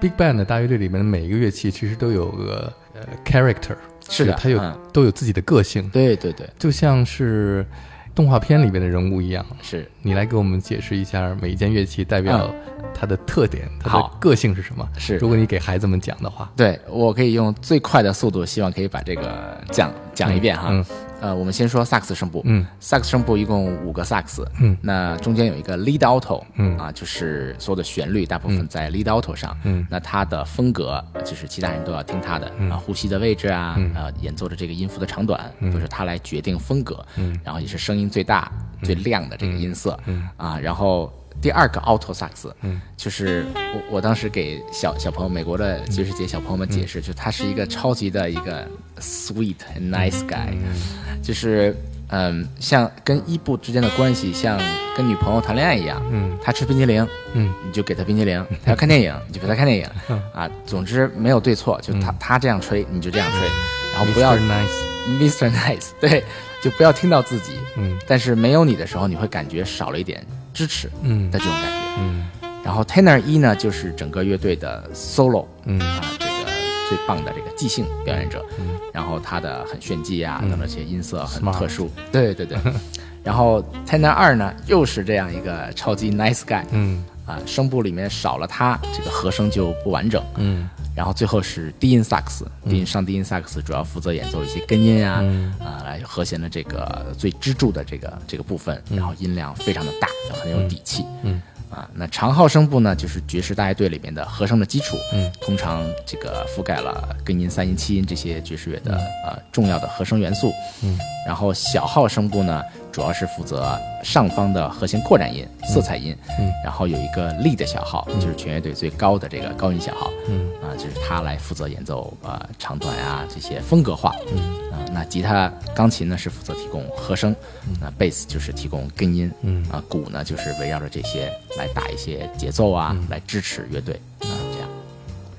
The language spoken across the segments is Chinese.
Big Band 的大乐队里面的每一个乐器其实都有个呃 character，是的它有、嗯。都有自己的个性，对对对，就像是动画片里面的人物一样。是。你来给我们解释一下每一件乐器代表它的特点，它的个性是什么？是。如果你给孩子们讲的话，对我可以用最快的速度，希望可以把这个讲讲一遍哈。嗯呃，我们先说萨克斯声部，嗯。萨克斯声部一共五个萨克斯，嗯。那中间有一个 lead alto，嗯。啊，就是所有的旋律大部分在 lead alto 上，嗯。那它的风格就是其他人都要听它的，啊，呼吸的位置啊，呃，演奏的这个音符的长短，都是它来决定风格，嗯。然后也是声音最大、最亮的这个音色，啊，然后。第二个 alto 萨克斯，嗯，就是我我当时给小小朋友美国的爵士节小朋友们解释，就他是一个超级的一个 sweet and nice guy，、就是嗯，像跟伊布之间的关系，像跟女朋友谈恋爱一样，嗯，他吃冰淇淋，嗯，你就给他冰淇淋；他要看电影，你就陪他看电影，啊，总之没有对错，就他、他这样吹，你就这样吹，然后不要 Nice，Mr. Nice，对，就不要听到自己，嗯，但是没有你的时候，你会感觉少了一点支持，嗯。的这种感觉，嗯。然后 tenor 一呢，就是整个乐队的 solo，嗯。啊，这个最棒的这个即兴表演者，嗯。然后他的很炫技啊，等等这些音色很特殊，对对对。然后 tenor 二呢，又是这样一个超级 nice guy，嗯。啊，声部里面少了他，这个和声就不完整，嗯然后最后是低音萨克斯，低音上低音萨克斯主要负责演奏一些根音啊，啊，来和弦的这个最支柱的这个这个部分，然后音量非常的大，很有底气。嗯。啊，那长号声部呢，就是爵士大乐队里面的和声的基础，嗯，通常这个覆盖了根音、三音、七音这些爵士乐的、呃重要的和声元素，嗯，然后小号声部呢，主要是负责上方的和弦扩展音、色彩音，嗯，然后有一个 lead 小号，就是全乐队最高的这个高音小号，嗯啊，就是他来负责演奏呃长短啊这些风格化，嗯啊，那吉他、钢琴呢是负责提供和声，那贝斯就是提供根音，嗯啊，鼓呢就是围绕着这些来打一些节奏啊，来支持乐队啊，这样。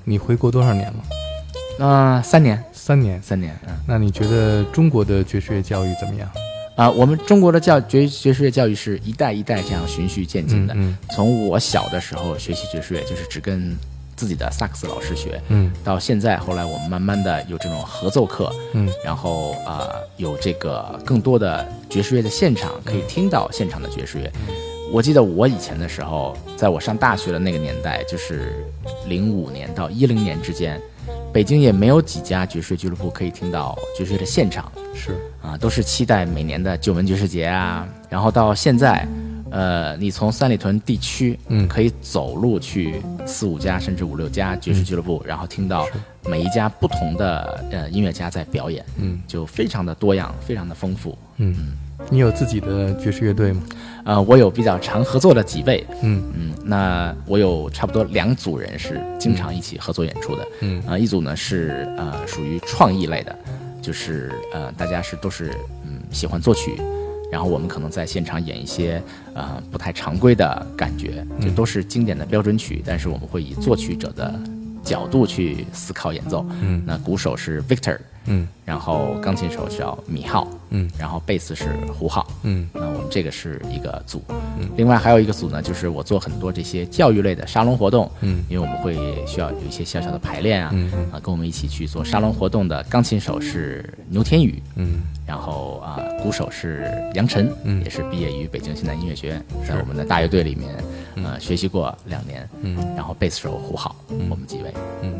你回国多少年了？那、三年，三年。三年，嗯。那你觉得中国的爵士乐教育怎么样？啊、我们中国的教爵爵士乐教育是一代一代这样循序渐进的。嗯从我小的时候学习爵士乐，就是只跟自己的萨克斯老师学，嗯到现在，后来我们慢慢的有这种合奏课，嗯然后啊、呃有这个更多的爵士乐的现场，可以听到现场的爵士乐。我记得我以前的时候，在我上大学的那个年代，就是零五年到一零年之间，北京也没有几家爵士俱乐部可以听到爵士的现场。是啊，都是期待每年的九门爵士节啊，然后到现在，呃，你从三里屯地区，嗯。可以走路去四五家甚至五六家爵士俱乐部，然后听到每一家不同的呃音乐家在表演，嗯。就非常的多样，非常的丰富。嗯，你有自己的爵士乐队吗？呃，我有比较常合作的几位，嗯。嗯，那我有差不多两组人是经常一起合作演出的，嗯。啊、一组呢是呃属于创意类的，就是呃大家是都是嗯喜欢作曲，然后我们可能在现场演一些呃不太常规的感觉，这都是经典的标准曲，但是我们会以作曲者的角度去思考演奏，嗯。那鼓手是 Victor，嗯。然后钢琴手叫米浩，嗯。然后贝斯是胡浩，嗯。那我们这个是一个组，嗯。另外还有一个组呢，就是我做很多这些教育类的沙龙活动，嗯。因为我们会需要有一些小小的排练啊，嗯啊，跟我们一起去做沙龙活动的钢琴手是牛天宇，嗯。然后啊，鼓手是杨晨，嗯。也是毕业于北京现代音乐学院，在我们的大乐队里面，呃，学习过两年，嗯。然后贝斯手胡浩，我们几位，嗯。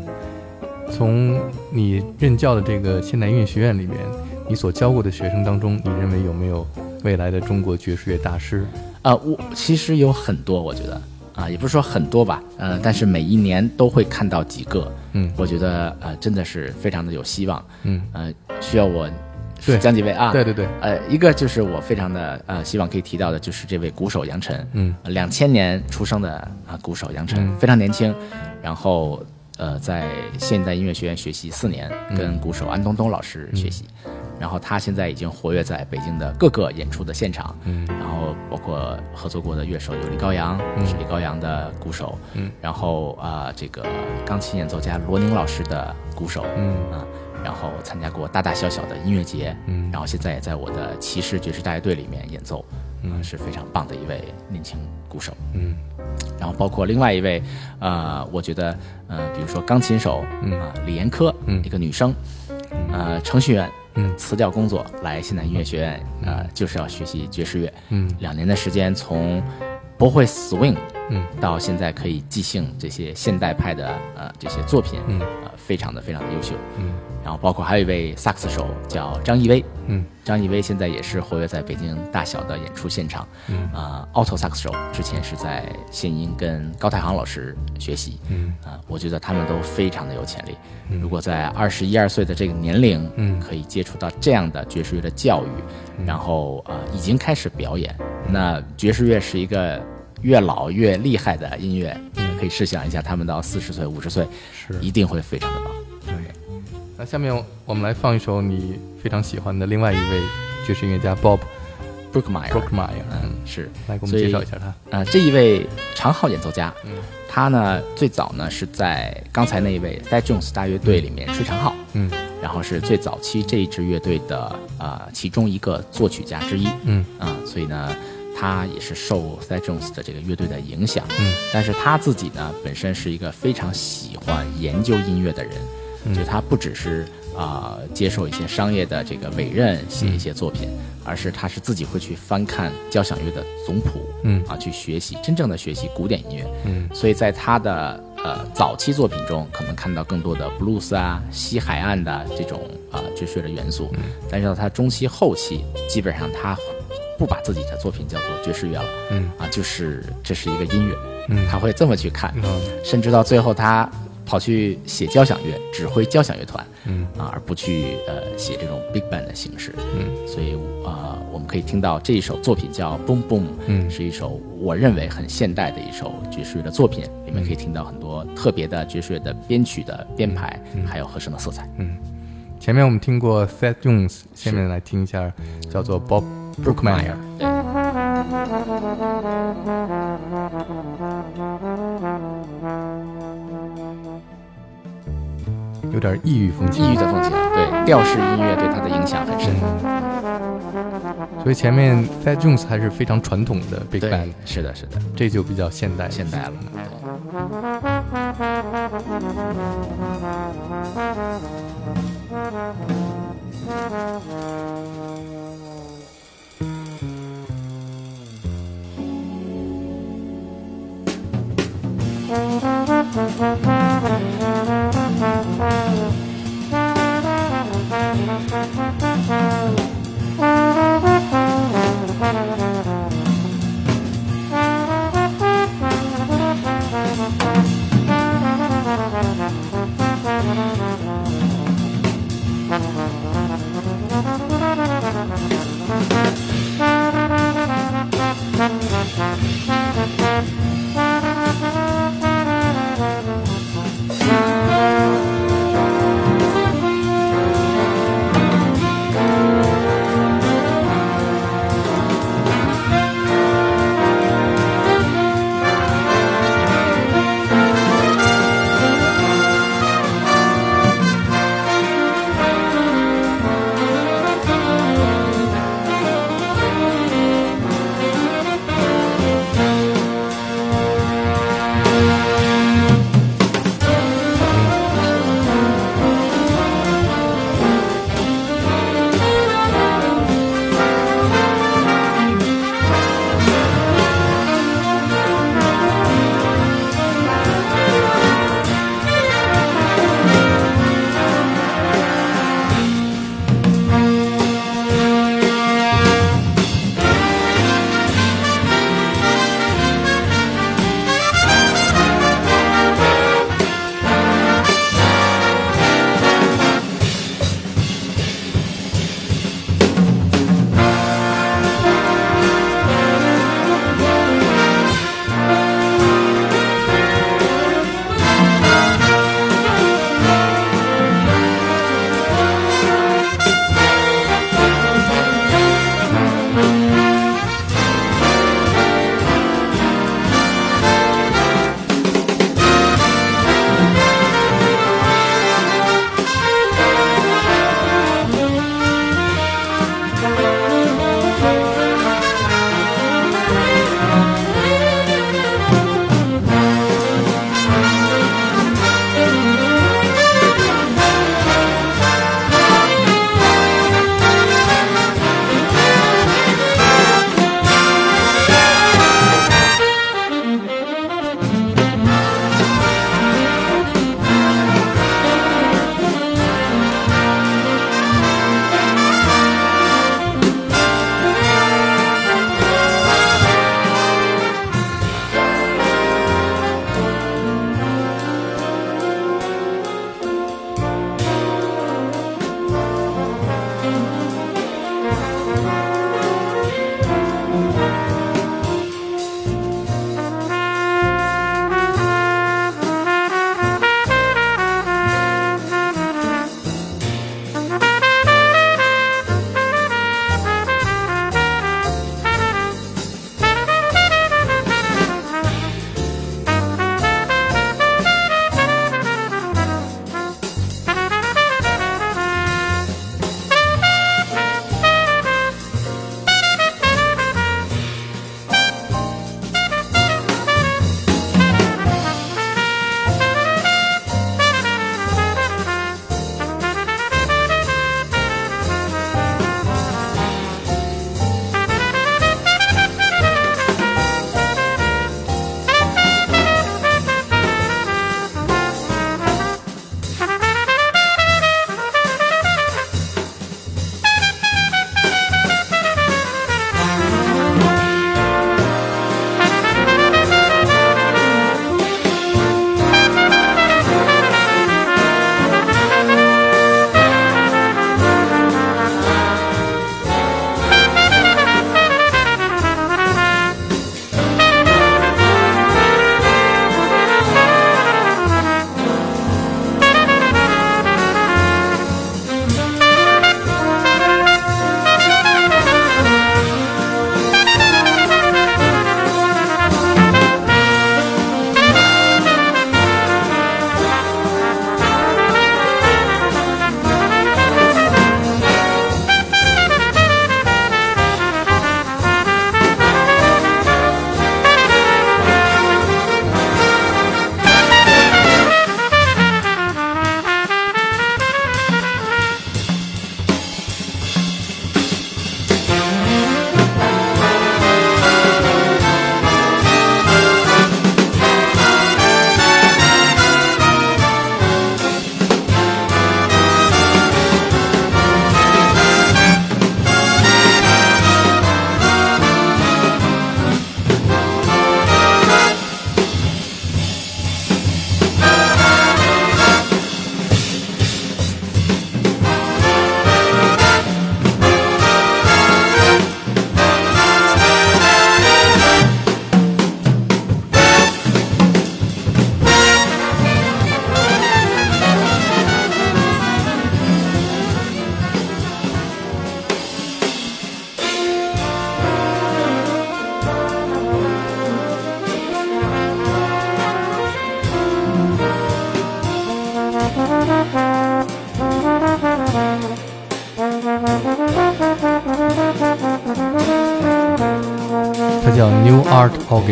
从你任教的这个现代音乐学院里面，你所教过的学生当中，你认为有没有未来的中国爵士乐大师？啊，我其实有很多，我觉得啊，也不是说很多吧，呃，但是每一年都会看到几个，嗯。我觉得呃真的是非常的有希望，嗯。呃，需要我对。讲几位啊？对对对，呃，一个就是我非常的呃希望可以提到的，就是这位鼓手杨晨，嗯。两千年出生的啊、鼓手杨晨、嗯。非常年轻，然后呃在现代音乐学院学习四年，嗯跟鼓手安东东老师学习，然后他现在已经活跃在北京的各个演出的现场，嗯，然后包括合作过的乐手有李高阳，是李高阳的鼓手，嗯，然后啊，这个钢琴演奏家罗宁老师的鼓手，嗯。啊，然后参加过大大小小的音乐节，嗯，然后现在也在我的骑士爵士大乐队里面演奏，嗯，是非常棒的一位年轻鼓手，嗯，然后包括另外一位，呃，我觉得，呃，比如说钢琴手，啊，李延科，嗯，一个女生，呃，程序员。嗯，辞掉工作来现代音乐学院，呃，就是要学习爵士乐。嗯，两年的时间，从不会 swing，嗯，到现在可以即兴这些现代派的呃这些作品，嗯，呃，非常的非常的优秀。嗯。然后包括还有一位萨克斯手叫张艺威，嗯，张艺威现在也是活跃在北京大小的演出现场，嗯。啊，alto 萨克斯手之前是在献音跟高太行老师学习，嗯。啊，我觉得他们都非常的有潜力，如果在二十一二岁的这个年龄，嗯，可以接触到这样的爵士乐的教育，然后啊已经开始表演，那爵士乐是一个越老越厉害的音乐，可以试想一下，他们到四十岁五十岁，是。一定会非常的棒。那下面我们来放一首你非常喜欢的另外一位爵士音乐家 Bob Brookmeyer。Brookmeyer，嗯，是，来给我们介绍一下他。呃，这一位长号演奏家，嗯，他呢最早呢是在刚才那一位 Thad Jones 大乐队里面吹长号，嗯，然后是最早期这一支乐队的呃其中一个作曲家之一，嗯，啊，所以呢他也是受 Thad Jones 的这个乐队的影响，嗯，但是他自己呢本身是一个非常喜欢研究音乐的人。就他不只是啊接受一些商业的这个委任写一些作品，而是他是自己会去翻看交响乐的总谱，嗯啊去学习真正的学习古典音乐，嗯，所以在他的呃早期作品中，可能看到更多的布鲁斯啊西海岸的这种啊爵士乐的元素，但是到他中期后期，基本上他不把自己的作品叫做爵士乐了，嗯啊就是这是一个音乐，嗯他会这么去看，嗯甚至到最后他。跑去写交响乐，指挥交响乐团，嗯。啊，而不去呃写这种 big band 的形式，嗯，所以啊，我们可以听到这一首作品叫 Boom Boom，嗯，是一首我认为很现代的一首爵士乐的作品，里面可以听到很多特别的爵士乐的编曲的编排，还有和声的色彩，嗯，前面我们听过 Thad Jones，下面来听一下叫做 Bob Brookmeyer，对。有点异域风情，异域的风情，对调式音乐对他的影响很深。所以前面 Fat Jones 还是非常传统的 Big Band，是的，是的，这就比较现代，现代了。叫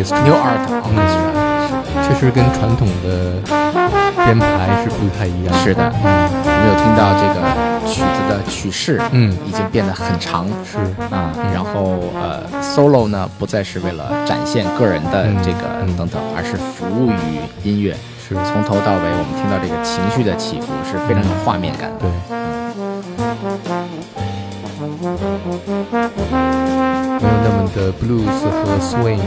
Art。New Art 确实跟传统的编排是不太一样。是的，我们有听到这个曲子的曲式，嗯。已经变得很长，是。啊，然后呃，solo 呢不再是为了展现个人的嗯这个嗯。等等，而是服务于音乐，是，从头到尾我们听到这个情绪的起伏是非常有画面感的。对。的 blues 和 swing，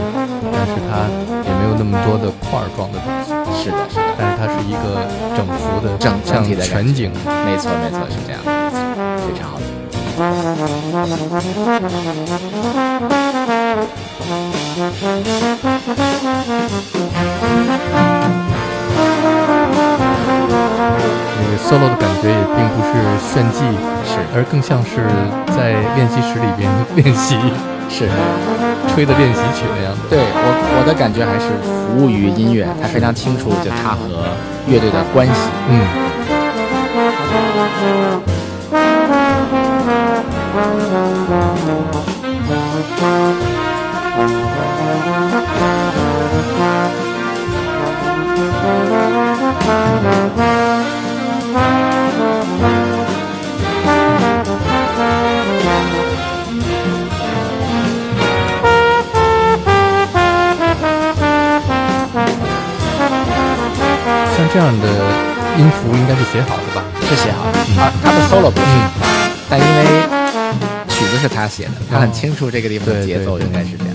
但是它也没有那么多的块儿状的东西，是的，是的，但是它是一个整幅的整整体的感觉。像全景。没错，没错，是这样的，非常好。那个 solo 的感觉也并不是炫技，是。而更像是在练习室里边 练习是，吹的练习曲那样子。对我我的感觉还是服务于音乐，他非常清楚就他和乐队的关系。嗯，像这样的音符应该是写好的吧？是写好的，他他的 solo 不是，但因为曲子是他写的，他很清楚这个地方的节奏应该是这样。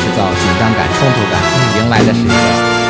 制造紧张感、冲突感，迎来的是一个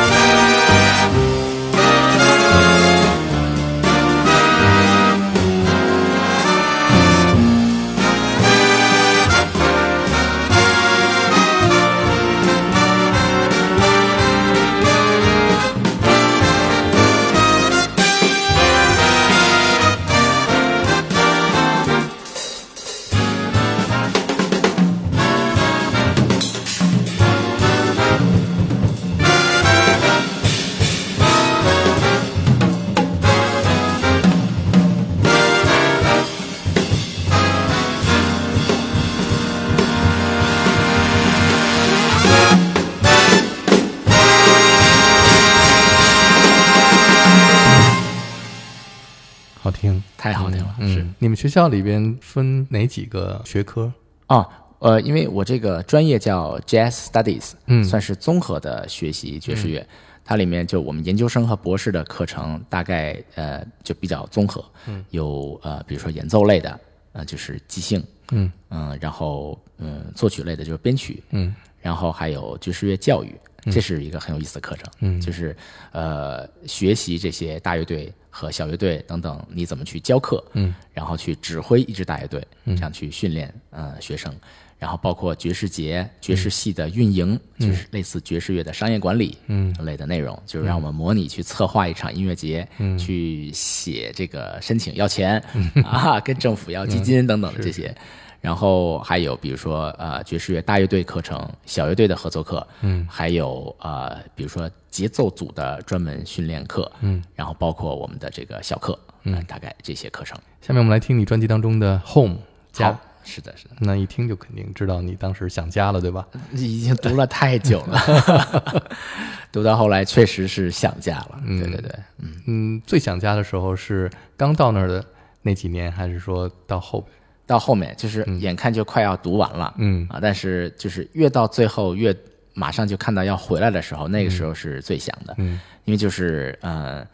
听，太好听了，是。嗯，你们学校里边分哪几个学科？啊，呃，因为我这个专业叫 Jazz Studies，嗯算是综合的学习爵士乐。它里面就我们研究生和博士的课程大概呃就比较综合，嗯，有呃比如说演奏类的，呃就是即兴，嗯嗯、然后嗯作曲类的就是编曲，嗯然后还有爵士乐教育，这是一个很有意思的课程。嗯。就是呃学习这些大乐队和小乐队等等，你怎么去教课，嗯，然后去指挥一支大乐队，这样去训练呃学生。然后包括爵士节、爵士系的运营，就是类似爵士乐的商业管理，嗯。类的内容，就是让我们模拟去策划一场音乐节，嗯，去写这个申请要钱、啊，跟政府要基金等等的这些。然后还有比如说呃爵士乐大乐队课程、小乐队的合作课，嗯，还有呃比如说节奏组的专门训练课，嗯，然后包括我们的这个小课，嗯、大概这些课程。下面我们来听你专辑当中的《Home》家，，是的，是的。那一听就肯定知道你当时想家了，对吧？已经读了太久了，读到后来确实是想家了。对对对，嗯，嗯，最想家的时候是刚到那儿的那几年，还是说到后边？到后面就是眼看就快要读完了，嗯。啊，但是就是越到最后越马上就看到要回来的时候，那个时候是最想的，嗯，因为就是呃，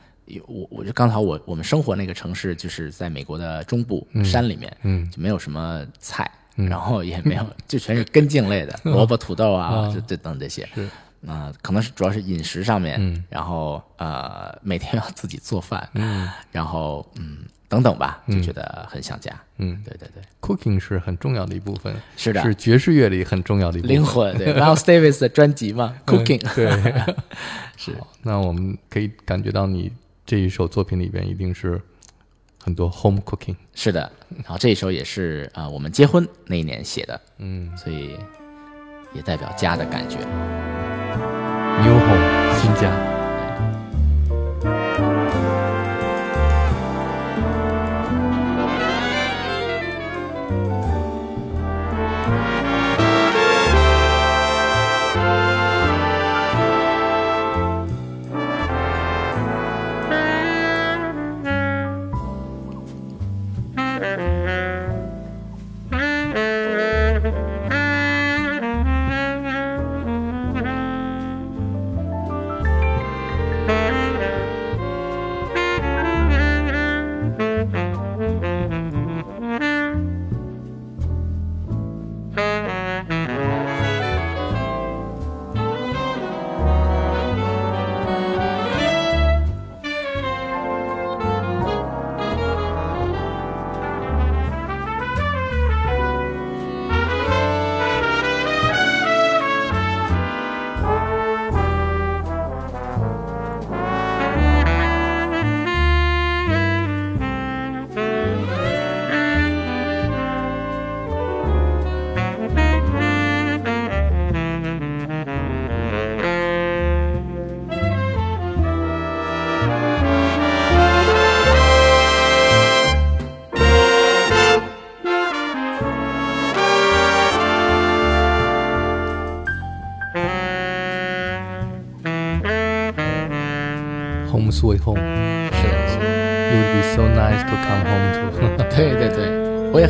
我我就刚好我我们生活那个城市就是在美国的中部、山里面，嗯。就没有什么菜，然后也没有，就全是根茎类的，萝卜、土豆啊，这这等这些。是。啊、可能是主要是饮食上面，嗯。然后呃每天要自己做饭，嗯，然后嗯等等吧，就觉得很想家，嗯。对对对，，Cooking 是很重要的一部分，是的。是爵士乐里很重要的一部分。灵魂对。Miles Davis 的专辑嘛，Cooking，嗯对，是。那我们可以感觉到你这一首作品里边一定是很多 home cooking。是的，然后这一首也是啊、呃我们结婚那一年写的，嗯，所以也代表家的感觉。New Home 新家。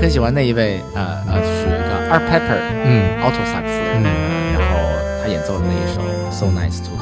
很喜欢那一位呃呃，就是有一个 Art Pepper，嗯，alto 萨克斯，嗯。呃然后他演奏的那一首 So Nice to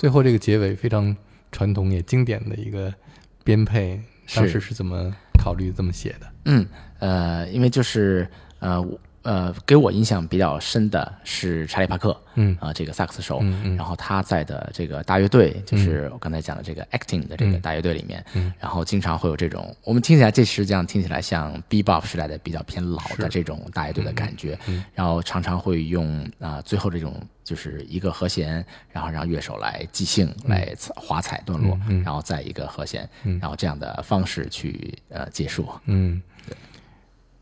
最后这个结尾非常传统也经典的一个编配，当时是怎么考虑这么写的？嗯，呃，因为就是呃呃，给我印象比较深的是查理帕克，嗯。啊、这个萨克斯手，嗯嗯。然后他在的这个大乐队，就是我刚才讲的这个 acting 的这个大乐队里面，嗯。然后经常会有这种，我们听起来这实际上听起来像 bebop 时代的比较偏老的这种大乐队的感觉，嗯然后常常会用啊、最后这种就是一个和弦，然后让乐手来即兴来踩滑踩段落，然后再一个和弦，然后这样的方式去呃结束，嗯，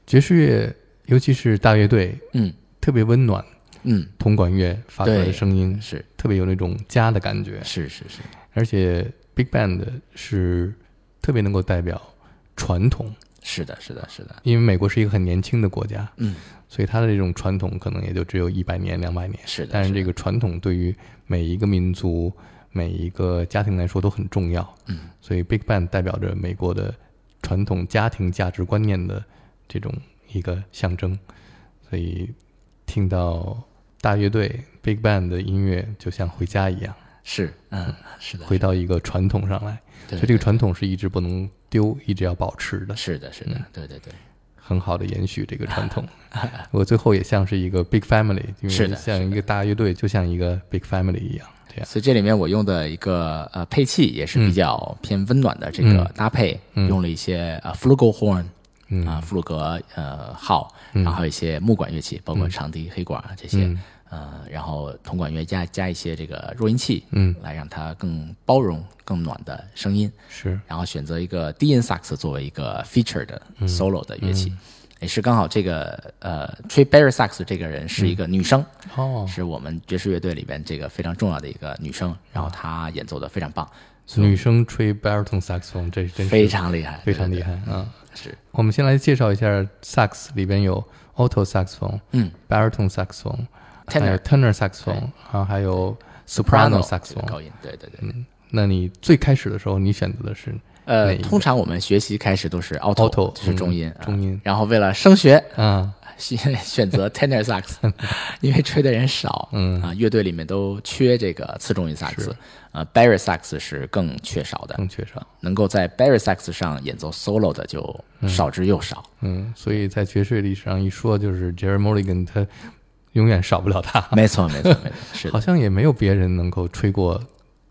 爵士乐，尤其是大乐队，嗯。特别温暖，嗯，铜管乐发出来的声音是。特别有那种家的感觉，是是是，而且 Big Band 是特别能够代表传统，是的，是的，是的，因为美国是一个很年轻的国家，嗯，所以它的这种传统可能也就只有一百年、两百年。是的，但是这个传统对于每一个民族、每一个家庭来说都很重要。嗯，所以 Big Band 代表着美国的传统家庭价值观念的这种一个象征。所以听到大乐队 Big Band 的音乐，就像回家一样，是，嗯，是的，回到一个传统上来。对所以这个传统是一直不能丢，一直要保持的。是的，是的，对对对，很好的延续这个传统。我最后也像是一个 big family，因是的为像一个大乐队，就像一个 big family 一样。这样，所以这里面我用的一个呃配器也是比较偏温暖的这个搭配，用了一些呃 flugelhorn，嗯。啊，弗鲁格呃号，然后还有一些木管乐器，包括长笛、黑管啊这些，嗯。呃，然后铜管乐加加一些这个弱音器，嗯，来让它更包容、更暖的声音。是，然后选择一个低音萨克斯作为一个 feature 的嗯。solo 的乐器，也是刚好这个呃吹 Barry sax 这个人是一个女生，哦，是我们爵士乐队里边这个非常重要的一个女生，然后她演奏的非常棒，女生吹 baritone saxophone，这真是非常厉害，非常厉害啊！是，我们先来介绍一下 sax 里边有 alto saxophone、嗯。baritone saxophone，Tenor。还有 tenor saxophone，然后还有 soprano saxophone。高音，对对对。嗯那你最开始的时候，你选择的是呃，通常我们学习开始都是 alto，, 是中音，中音。然后为了升学，啊？选 选择 tenor sax，因为吹的人少，嗯。啊，乐队里面都缺这个次中音萨克斯，呃，Barry sax 是更缺少的，更缺少。能够在 Barry sax 上演奏 solo 的就少之又少。嗯，所以在爵士乐历史上一说，就是 Jerry Mulligan，他永远少不了他。没错，没错，没错，是的，好像也没有别人能够吹过，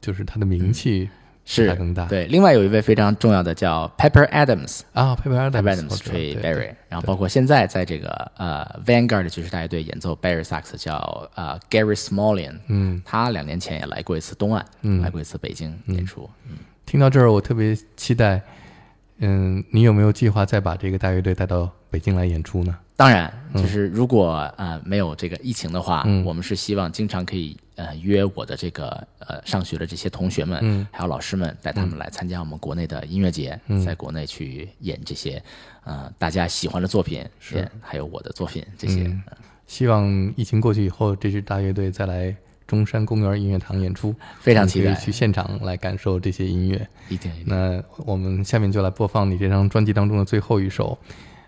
就是他的名气嗯是。他更大。对，另外有一位非常重要的叫 Pepper Adams。啊，Pepper 吹对 Barry，然后包括现在在这个呃 Vanguard 爵士大乐队演奏 Barry sax 叫呃 Gary Smallin，嗯，他两年前也来过一次东岸，嗯。来过一次北京演出，听到这儿，我特别期待。嗯，你有没有计划再把这个大乐队带到北京来演出呢？当然，就是如果呃没有这个疫情的话，嗯。我们是希望经常可以呃约我的这个呃上学的这些同学们，嗯。还有老师们，带他们来参加我们国内的音乐节，在国内去演这些呃大家喜欢的作品，是。还有我的作品这些。嗯。希望疫情过去以后，这支大乐队再来中山公园音乐堂演出，非常期待去现场来感受这些音乐。一定一定那我们下面就来播放你这张专辑当中的最后一首。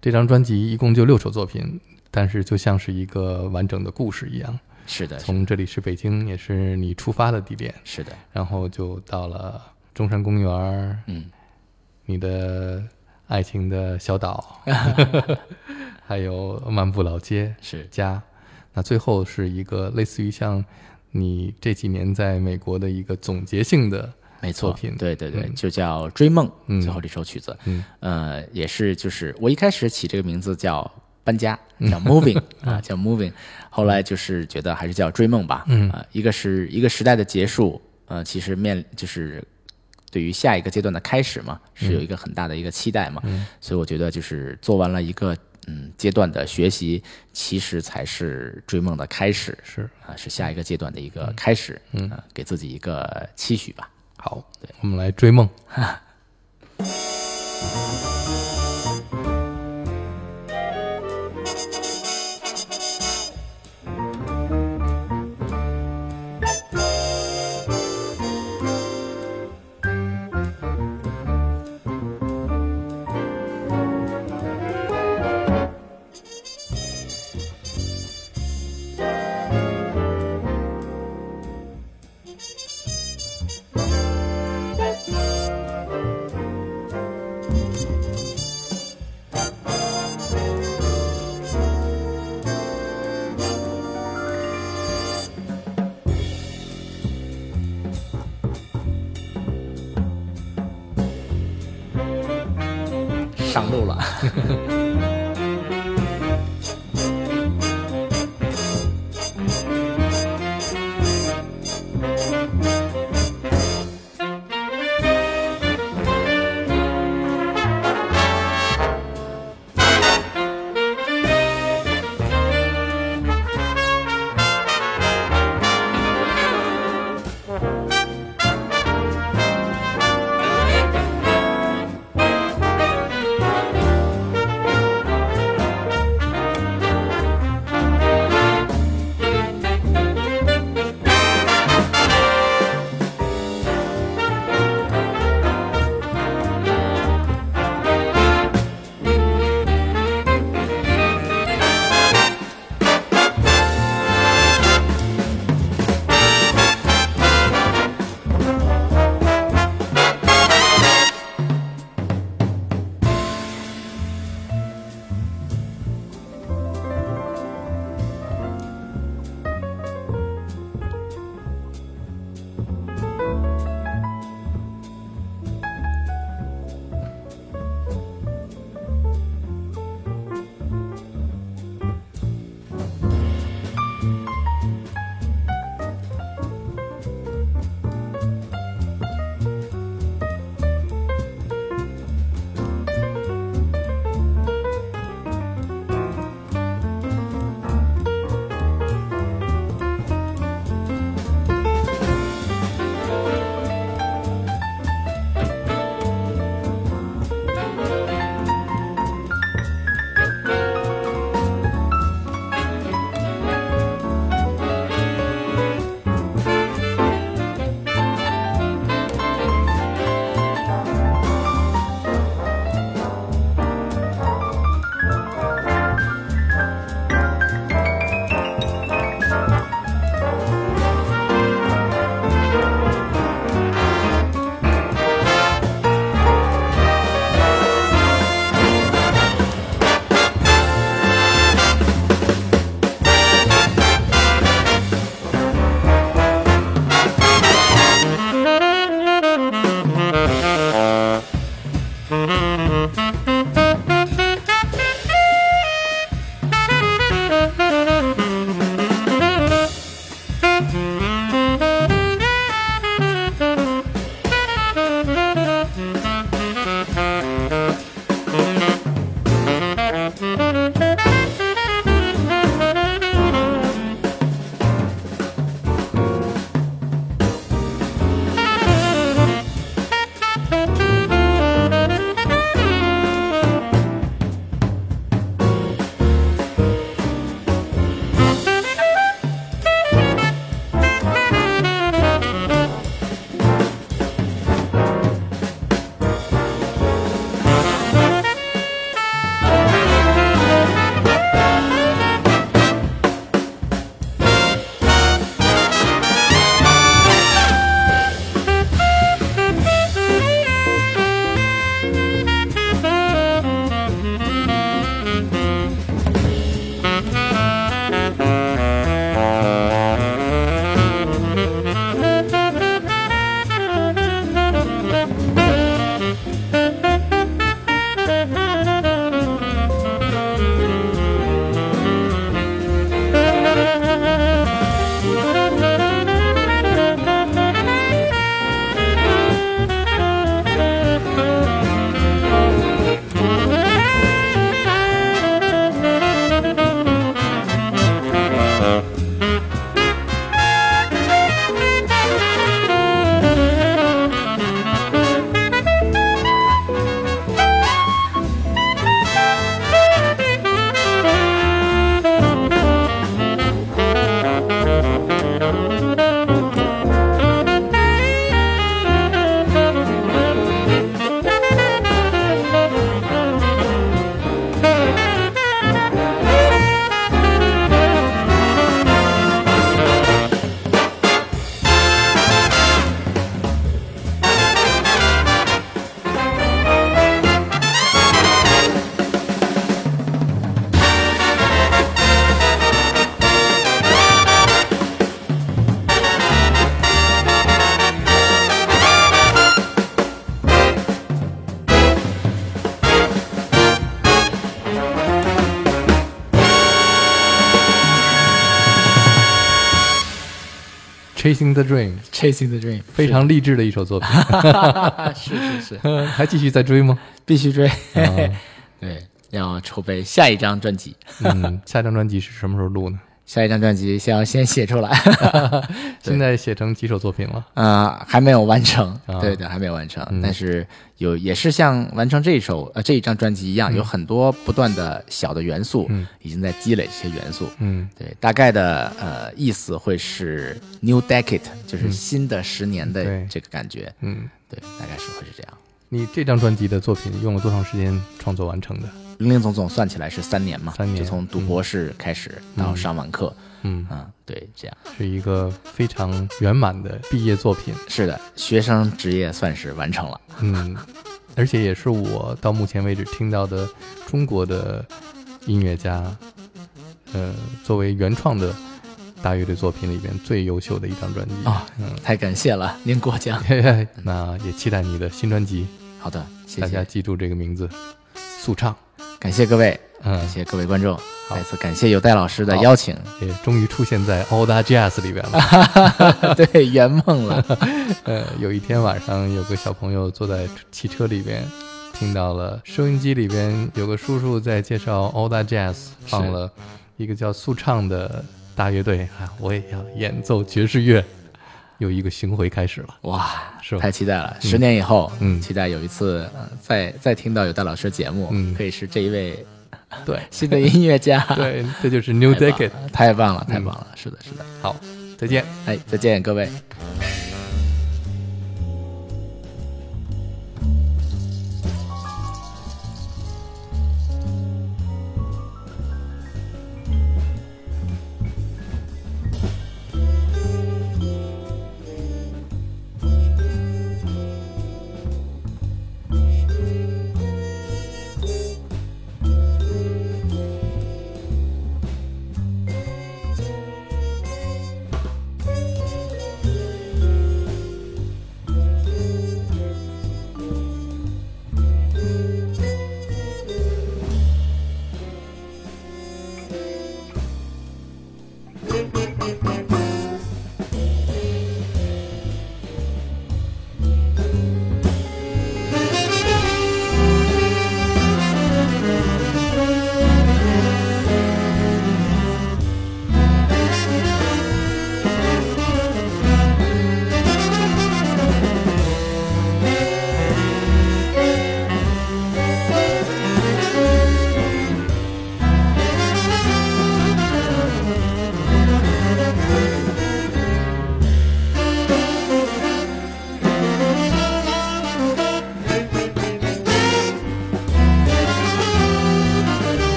这张专辑一共就六首作品，但是就像是一个完整的故事一样。是的，从这里是北京，也是你出发的地点，是的，然后就到了中山公园，嗯，你的爱情的小岛，还有漫步老街是家。那最后是一个类似于像你这几年在美国的一个总结性的没错，对对对，就叫《追梦》，嗯最后这首曲子，嗯呃，也是就是我一开始起这个名字叫搬家，嗯叫 Moving 啊，叫 Moving，后来就是觉得还是叫追梦吧，嗯啊，一个是一个时代的结束，呃，其实面就是对于下一个阶段的开始嘛，是有一个很大的一个期待嘛，所以我觉得就是做完了一个嗯阶段的学习，其实才是追梦的开始，是啊，是下一个阶段的一个开始，嗯、呃，给自己一个期许吧。好，对，我们来追梦。Chasing the Dream，Chasing the Dream，非常励志的一首作品。是 是是，还继续在追吗？必须追。啊对，要筹备下一张专辑。嗯，下张专辑是什么时候录呢？下一张专辑先要先写出来，现在写成几首作品了？呃，还没有完成，啊。对对，还没有完成，嗯。但是有也是像完成这一首呃这一张专辑一样，有很多不断的小的元素，嗯。已经在积累这些元素。嗯。对，大概的呃意思会是 new decade，就是新的十年的这个感觉。嗯，对，大概是会是这样。你这张专辑的作品用了多长时间创作完成的？零零总总算起来是三年嘛，三年。就从读博士开始到上完课，嗯，嗯，对，这样。是一个非常圆满的毕业作品。是的，学生职业算是完成了。嗯，而且也是我到目前为止听到的中国的音乐家，呃，作为原创的大乐队作品里边最优秀的一张专辑。啊嗯，太感谢了，您过奖。嘿嘿那也期待你的新专辑，好的，谢谢，大家记住这个名字，速唱。感谢各位，嗯。感，谢各位观众，再次感谢有戴老师的邀请，也终于出现在 All That Jazz 里边了。对，圆梦了。呃，有一天晚上，有个小朋友坐在汽车里边，听到了收音机里边有个叔叔在介绍 All That Jazz，放了一个叫速唱的大乐队啊，我也要演奏爵士乐，有一个巡回开始了，哇，是吧太期待了！十年以后，嗯期待有一次，呃再再听到有戴老师的节目，嗯可以是这一位对 新的音乐家，对，这就是 New Decade。太棒了，太棒了！是的，是的。好，再见。哎，再见，各位。